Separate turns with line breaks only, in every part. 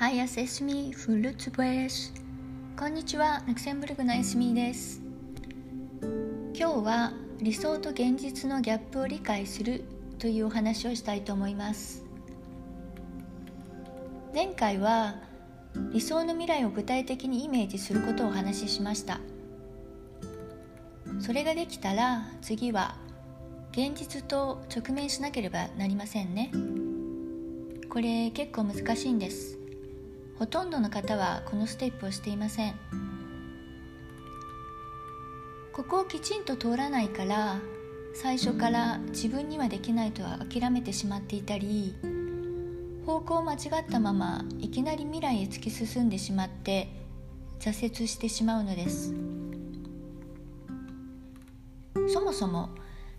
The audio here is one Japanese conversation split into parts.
Hi, es ist mi f l u t b e s こんにちは、ルクセンブルグのエスミです。今日は理想と現実のギャップを理解するというお話をしたいと思います。前回は理想の未来を具体的にイメージすることをお話ししました。それができたら次は現実と直面しなければなりませんね。これ結構難しいんですほとんどの方はこのステップをしていません。ここをきちんと通らないから最初から自分にはできないとは諦めてしまっていたり方向を間違ったままいきなり未来へ突き進んでしまって挫折してしまうのです。そもそも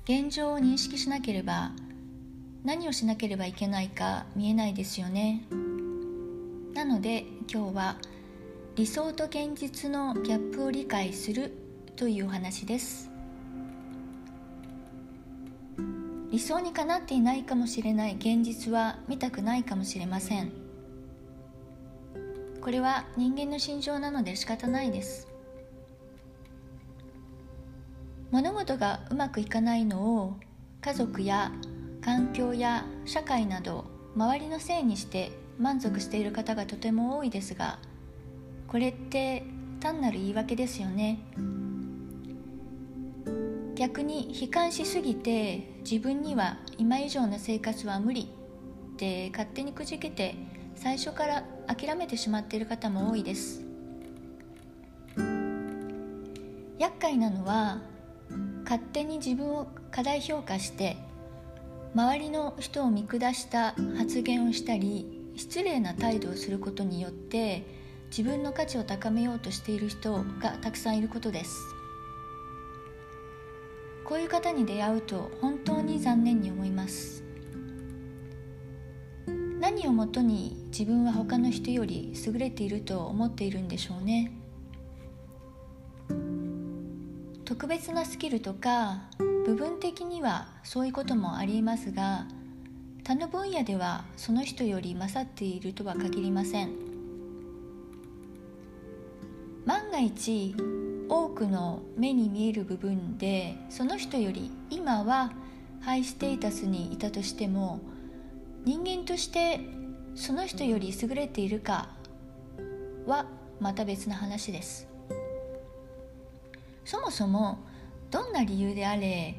現状を認識しなければ何をしなければいけないか見えないですよね。なので今日は理想と現実のギャップを理解するというお話です。理想にかなっていないかもしれない現実は見たくないかもしれません。これは人間の心情なので仕方ないです。物事がうまくいかないのを家族や環境や社会など周りのせいにして満足している方がとても多いですがこれって単なる言い訳ですよね。逆に悲観しすぎて自分には今以上の生活は無理って勝手にくじけて最初から諦めてしまっている方も多いです。厄介なのは勝手に自分を過大評価して周りの人を見下した発言をしたり失礼な態度をすることによって自分の価値を高めようとしている人がたくさんいることです。こういう方に出会うと本当に残念に思います。何をもとに自分は他の人より優れていると思っているんでしょうね。特別なスキルとか部分的にはそういうこともありますが他の分野ではその人より勝っているとは限りません。万が一多くの目に見える部分でその人より今はハイステータスにいたとしても人間としてその人より優れているかはまた別の話です。そもそもどんな理由であれ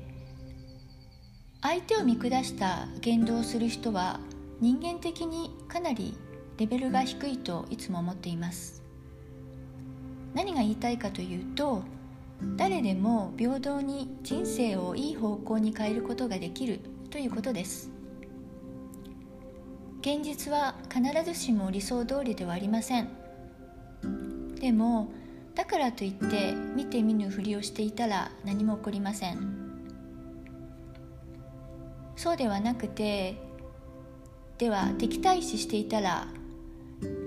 相手を見下した言動をする人は人間的にかなりレベルが低いといつも思っています。何が言いたいかというと誰でも平等に人生をいい方向に変えることができるということです。現実は必ずしも理想通りではありません。でもだからといって見て見ぬふりをしていたら何も起こりません。そうではなくてでは敵対視していたら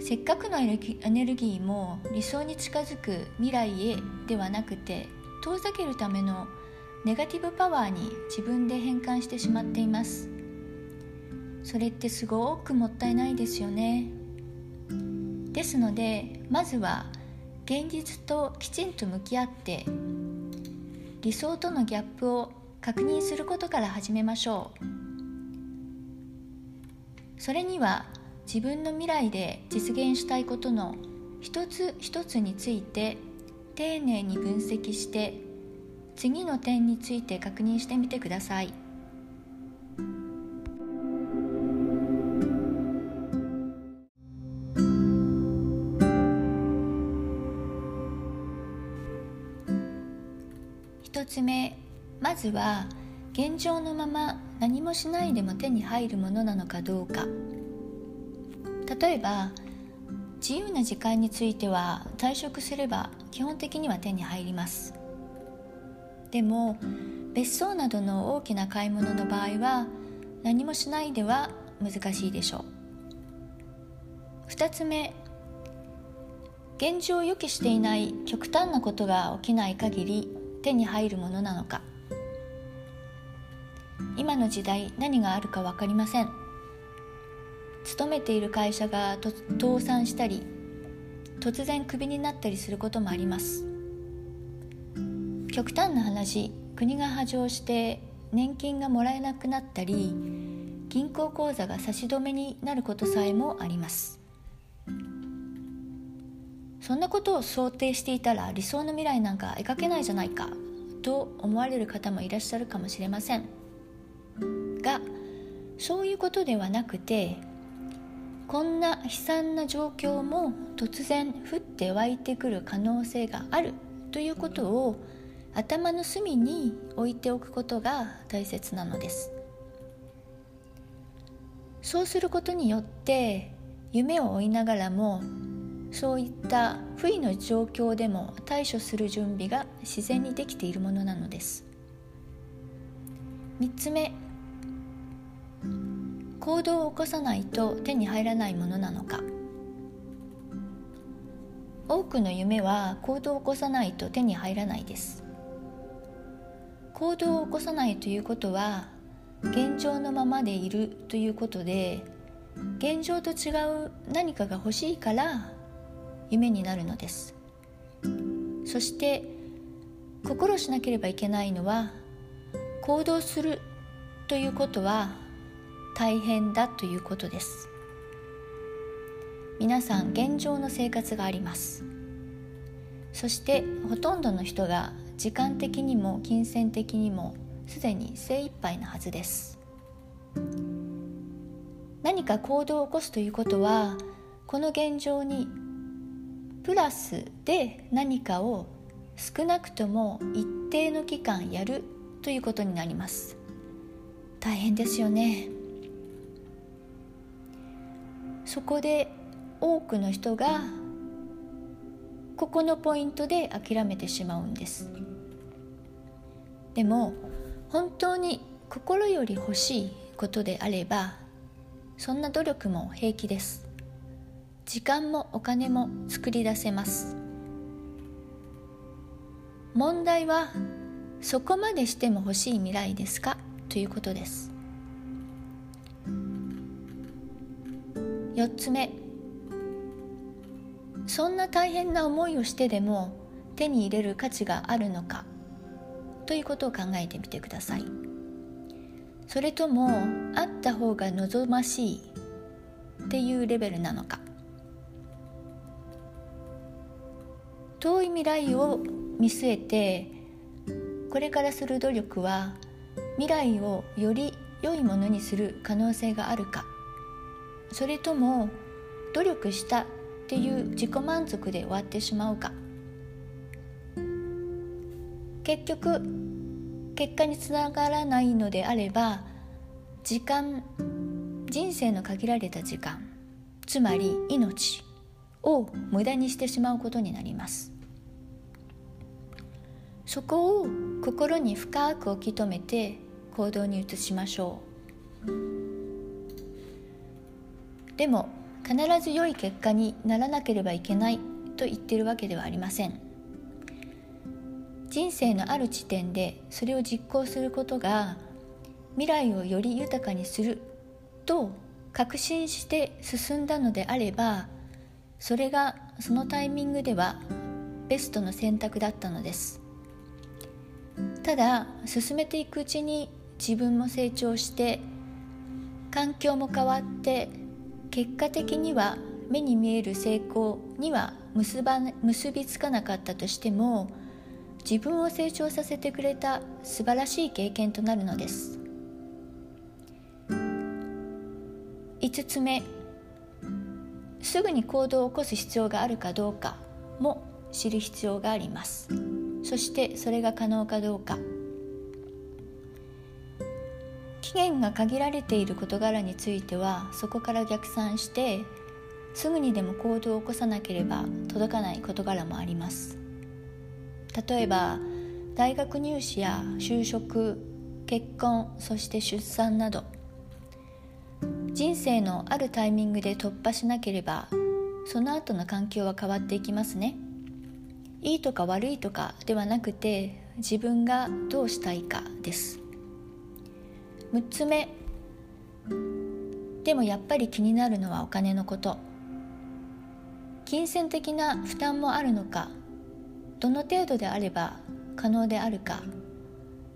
せっかくのエネルギーも理想に近づく未来へではなくて遠ざけるためのネガティブパワーに自分で変換してしまっています。それってすごくもったいないですよね。ですのでまずは現実ときちんと向き合って理想とのギャップを確認することから始めましょうそれには自分の未来で実現したいことの一つ一つについて丁寧に分析して次の点について確認してみてください。1つ目まずは現状のまま何もしないでも手に入るものなのかどうか。例えば自由な時間については退職すれば基本的には手に入ります。でも別荘などの大きな買い物の場合は何もしないでは難しいでしょう。2つ目現状を予期していない極端なことが起きない限り手に入るものなのか。今の時代何があるか分かりません。勤めている会社が倒産したり突然クビになったりすることもあります。極端な話国が波状して年金がもらえなくなったり銀行口座が差し止めになることさえもあります。そんなことを想定していたら理想の未来なんか描けないじゃないかと思われる方もいらっしゃるかもしれません。がそういうことではなくてこんな悲惨な状況も突然降って湧いてくる可能性があるということを頭の隅に置いておくことが大切なのです。そうすることによって夢を追いながらもそういった不意の状況でも対処する準備が自然にできているものなのです。3つ目行動を起こさないと手に入らないものなのか。多くの夢は行動を起こさないと手に入らないです。行動を起こさないということは現状のままでいるということで現状と違う何かが欲しいから夢になるのです。そして心しなければいけないのは行動するということは大変だということです。皆さん現状の生活があります。そしてほとんどの人が時間的にも金銭的にもすでに精一杯なはずです。何か行動を起こすということはこの現状にプラスで何かを少なくとも一定の期間やるということになります。大変ですよね。そこで多くの人がここのポイントで諦めてしまうんです。でも本当に心より欲しいことであればそんな努力も平気です。時間もお金も作り出せます。問題はそこまでしても欲しい未来ですか？ということです。4つ目。そんな大変な思いをしてでも手に入れる価値があるのかということを考えてみてください。それともあった方が望ましいっていうレベルなのか。遠い未来を見据えてこれからする努力は未来をより良いものにする可能性があるか。それとも努力したっていう自己満足で終わってしまうか。結局結果につながらないのであれば時間人生の限られた時間つまり命を無駄にしてしまうことになります。そこを心に深く置き留めて行動に移しましょう。でも必ず良い結果にならなければいけないと言ってるわけではありません。人生のある地点でそれを実行することが未来をより豊かにすると確信して進んだのであればそれがそのタイミングではベストの選択だったのです。ただ進めていくうちに自分も成長して環境も変わって結果的には目に見える成功には結ば結びつかなかったとしても自分を成長させてくれた素晴らしい経験となるのです。5つ目すぐに行動を起こす必要があるかどうかも知る必要があります。そしてそれが可能かどうか。期限が限られている事柄についてはそこから逆算してすぐにでも行動を起こさなければ届かない事柄もあります。例えば大学入試や就職結婚そして出産など人生のあるタイミングで突破しなければその後の環境は変わっていきますね。いいとか悪いとかではなくて自分がどうしたいかです。6つ目。でもやっぱり気になるのはお金のこと。金銭的な負担もあるのか。どの程度であれば可能であるか。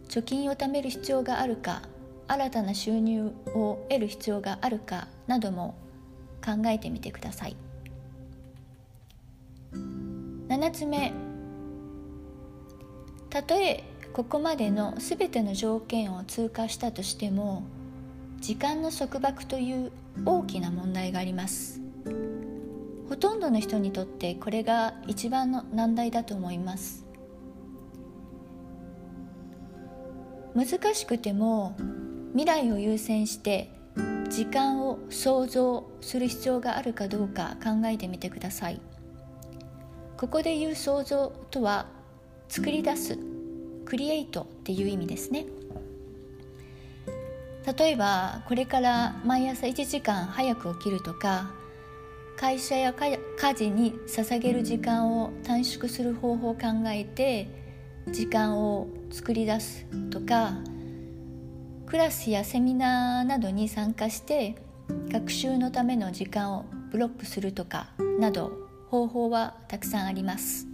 貯金を貯める必要があるか。新たな収入を得る必要があるか。なども考えてみてください。7つ目。たとえここまでの全ての条件を通過したとしても時間の束縛という大きな問題があります。ほとんどの人にとってこれが一番の難題だと思います。難しくても未来を優先して時間を想像する必要があるかどうか考えてみてください。ここで言う想像とは作り出すクリエイトっていう意味ですね。例えばこれから毎朝1時間早く起きるとか会社や家事に捧げる時間を短縮する方法を考えて時間を作り出すとかクラスやセミナーなどに参加して学習のための時間をブロックするとかなど方法はたくさんあります。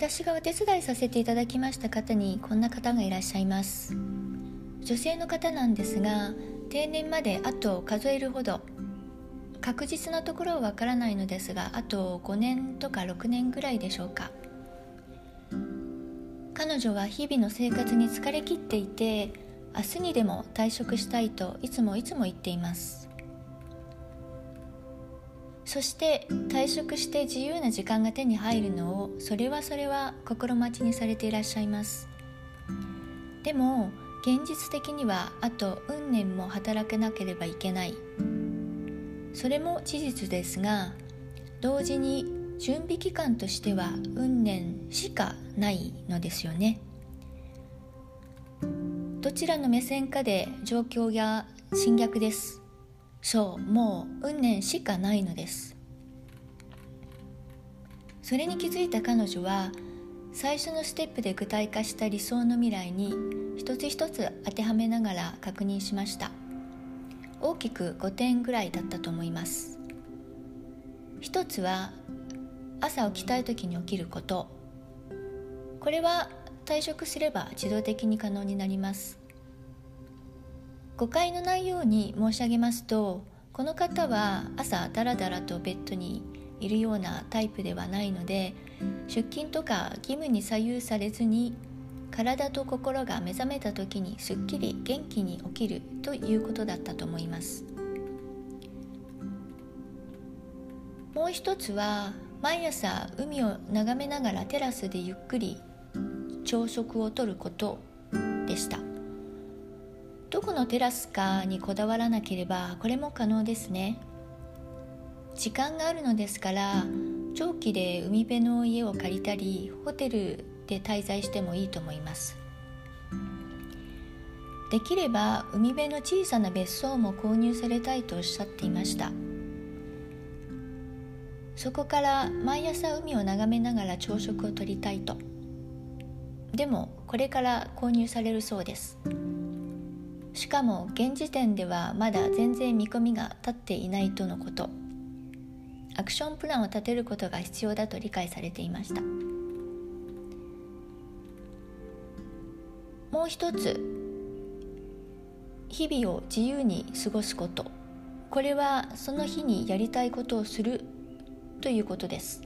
私がお手伝いさせていただきました方にこんな方がいらっしゃいます。女性の方なんですが定年まであと数えるほど。確実なところはわからないのですがあと5年とか6年ぐらいでしょうか。彼女は日々の生活に疲れ切っていて明日にでも退職したいといつもいつも言っています。そして退職して自由な時間が手に入るのをそれはそれは心待ちにされていらっしゃいます。でも現実的にはあと運年も働けなければいけない。それも事実ですが同時に準備期間としては運年しかないのですよね。どちらの目線かで状況が侵略です。そうもう運年しかないのです。それに気づいた彼女は最初のステップで具体化した理想の未来に一つ一つ当てはめながら確認しました。大きく5点ぐらいだったと思います。一つは朝起きたい時に起きること。これは退職すれば自動的に可能になります。誤解のないように申し上げますとこの方は朝ダラダラとベッドにいるようなタイプではないので出勤とか義務に左右されずに体と心が目覚めた時にすっきり元気に起きるということだったと思います。もう一つは毎朝海を眺めながらテラスでゆっくり朝食をとることでした。どこのテラスかにこだわらなければこれも可能ですね。時間があるのですから長期で海辺の家を借りたりホテルで滞在してもいいと思います。できれば海辺の小さな別荘も購入されたいとおっしゃっていました。そこから毎朝海を眺めながら朝食をとりたいと。でもこれから購入されるそうです。しかも現時点ではまだ全然見込みが立っていないとのこと。アクションプランを立てることが必要だと理解されていました。もう一つ日々を自由に過ごすこと。これはその日にやりたいことをするということです。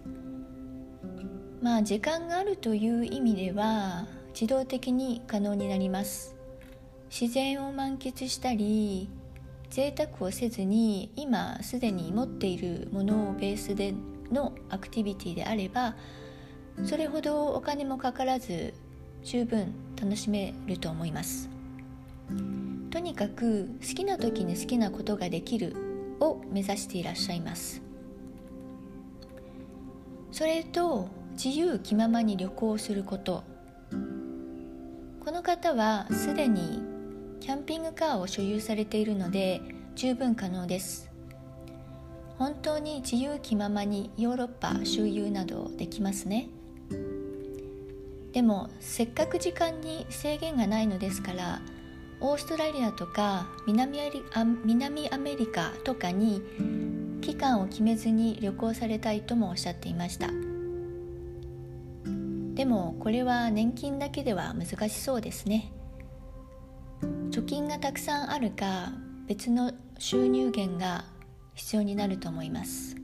まあ時間があるという意味では自動的に可能になります。自然を満喫したり贅沢をせずに今すでに持っているものをベースでのアクティビティであればそれほどお金もかからず十分楽しめると思います。とにかく好きな時に好きなことができるを目指していらっしゃいます。それと自由気ままに旅行すること。この方はすでにキャンピングカーを所有されているので十分可能です。本当に自由気ままにヨーロッパ周遊などできますね。でもせっかく時間に制限がないのですからオーストラリアとか南ア南アメリカとかに期間を決めずに旅行されたいともおっしゃっていました。でもこれは年金だけでは難しそうですね。貯金がたくさんあるか別の収入源が必要になると思います。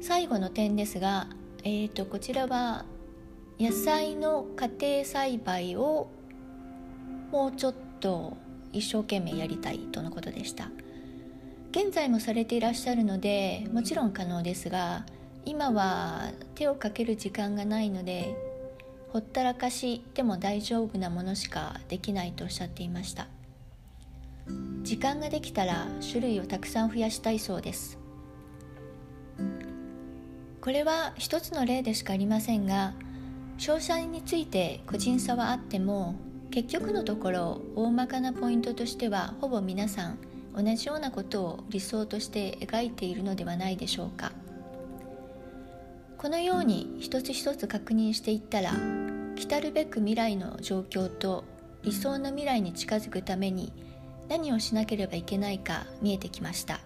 最後の点ですが、えーと、こちらは野菜の家庭栽培をもうちょっと一生懸命やりたいとのことでした。現在もされていらっしゃるのでもちろん可能ですが今は手をかける時間がないのでほったらかしでも大丈夫なものしかできないとおっしゃっていました。時間ができたら種類をたくさん増やしたいそうです。これは一つの例でしかありませんが詳細について個人差はあっても結局のところ大まかなポイントとしてはほぼ皆さん同じようなことを理想として描いているのではないでしょうか。このように一つ一つ確認していったら来るべく未来の状況と理想の未来に近づくために何をしなければいけないか見えてきました。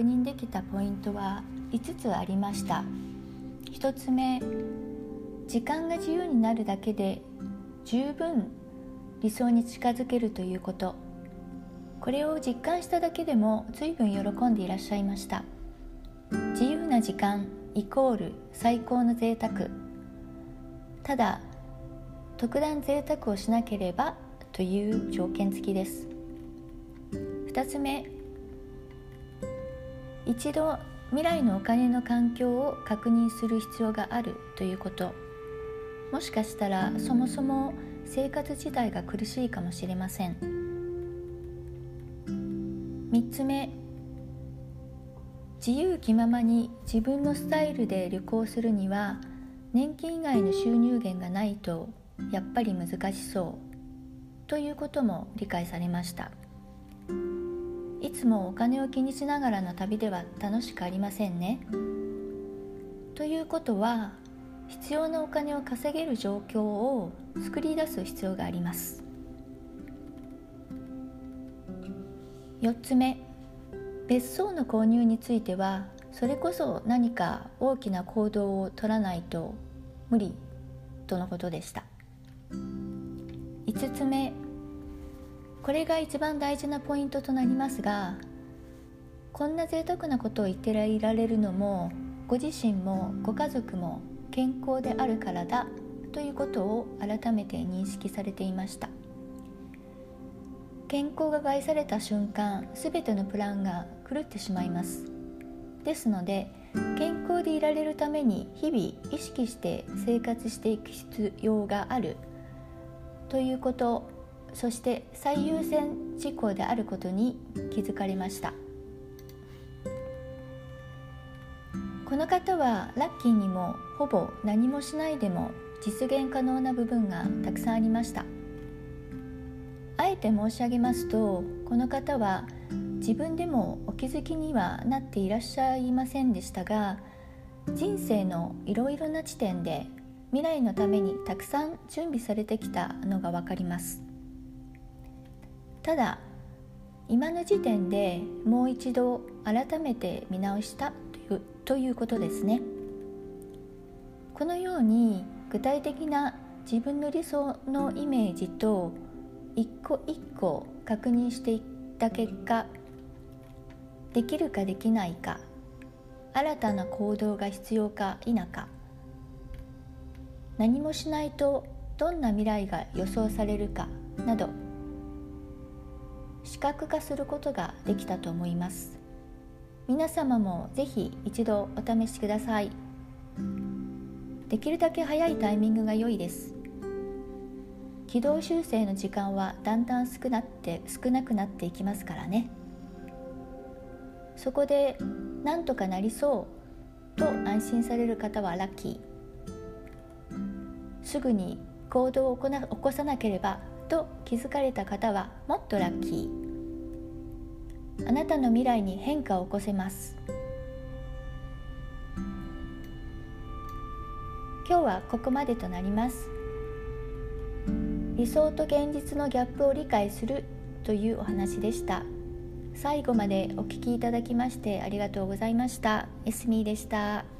確認できたポイントは5つありました。1つ目時間が自由になるだけで十分理想に近づけるということ。これを実感しただけでも随分喜んでいらっしゃいました。自由な時間イコール最高の贅沢。ただ特段贅沢をしなければという条件付きです。2つ目一度未来のお金の環境を確認する必要があるということ。もしかしたらそもそも生活自体が苦しいかもしれません。3つ目。自由気ままに自分のスタイルで旅行するには年金以外の収入源がないとやっぱり難しそうということも理解されました。いつもお金を気にしながらの旅では楽しくありませんね。ということは必要なお金を稼げる状況を作り出す必要があります。4つ目別荘の購入についてはそれこそ何か大きな行動を取らないと無理とのことでした5つ目これが一番大事なポイントとなりますがこんな贅沢なことを言っていられるのもご自身もご家族も健康であるからだということを改めて認識されていました。健康が害された瞬間全てのプランが狂ってしまいます。ですので健康でいられるために日々意識して生活していく必要がある。ということそして最優先事項であることに気づかれました。この方はラッキーにもほぼ何もしないでも実現可能な部分がたくさんありました。あえて申し上げますとこの方は自分でもお気づきにはなっていらっしゃいませんでしたが人生のいろいろな地点で未来のためにたくさん準備されてきたのが分かります。ただ今の時点でもう一度改めて見直したというということですね。このように具体的な自分の理想のイメージと一個一個確認していった結果できるかできないか新たな行動が必要か否か何もしないとどんな未来が予想されるかなど視覚化することができたと思います。皆様もぜひ一度お試しください。できるだけ早いタイミングが良いです。軌道修正の時間はだんだん少なって少なくなっていきますからね。そこでなんとかなりそうと安心される方はラッキー。すぐに行動を起こさなければと気づかれた方はもっとラッキー。あなたの未来に変化を起こせます。今日はここまでとなります。理想と現実のギャップを理解するというお話でした。最後までお聞きいただきましてありがとうございました。エスミーでした。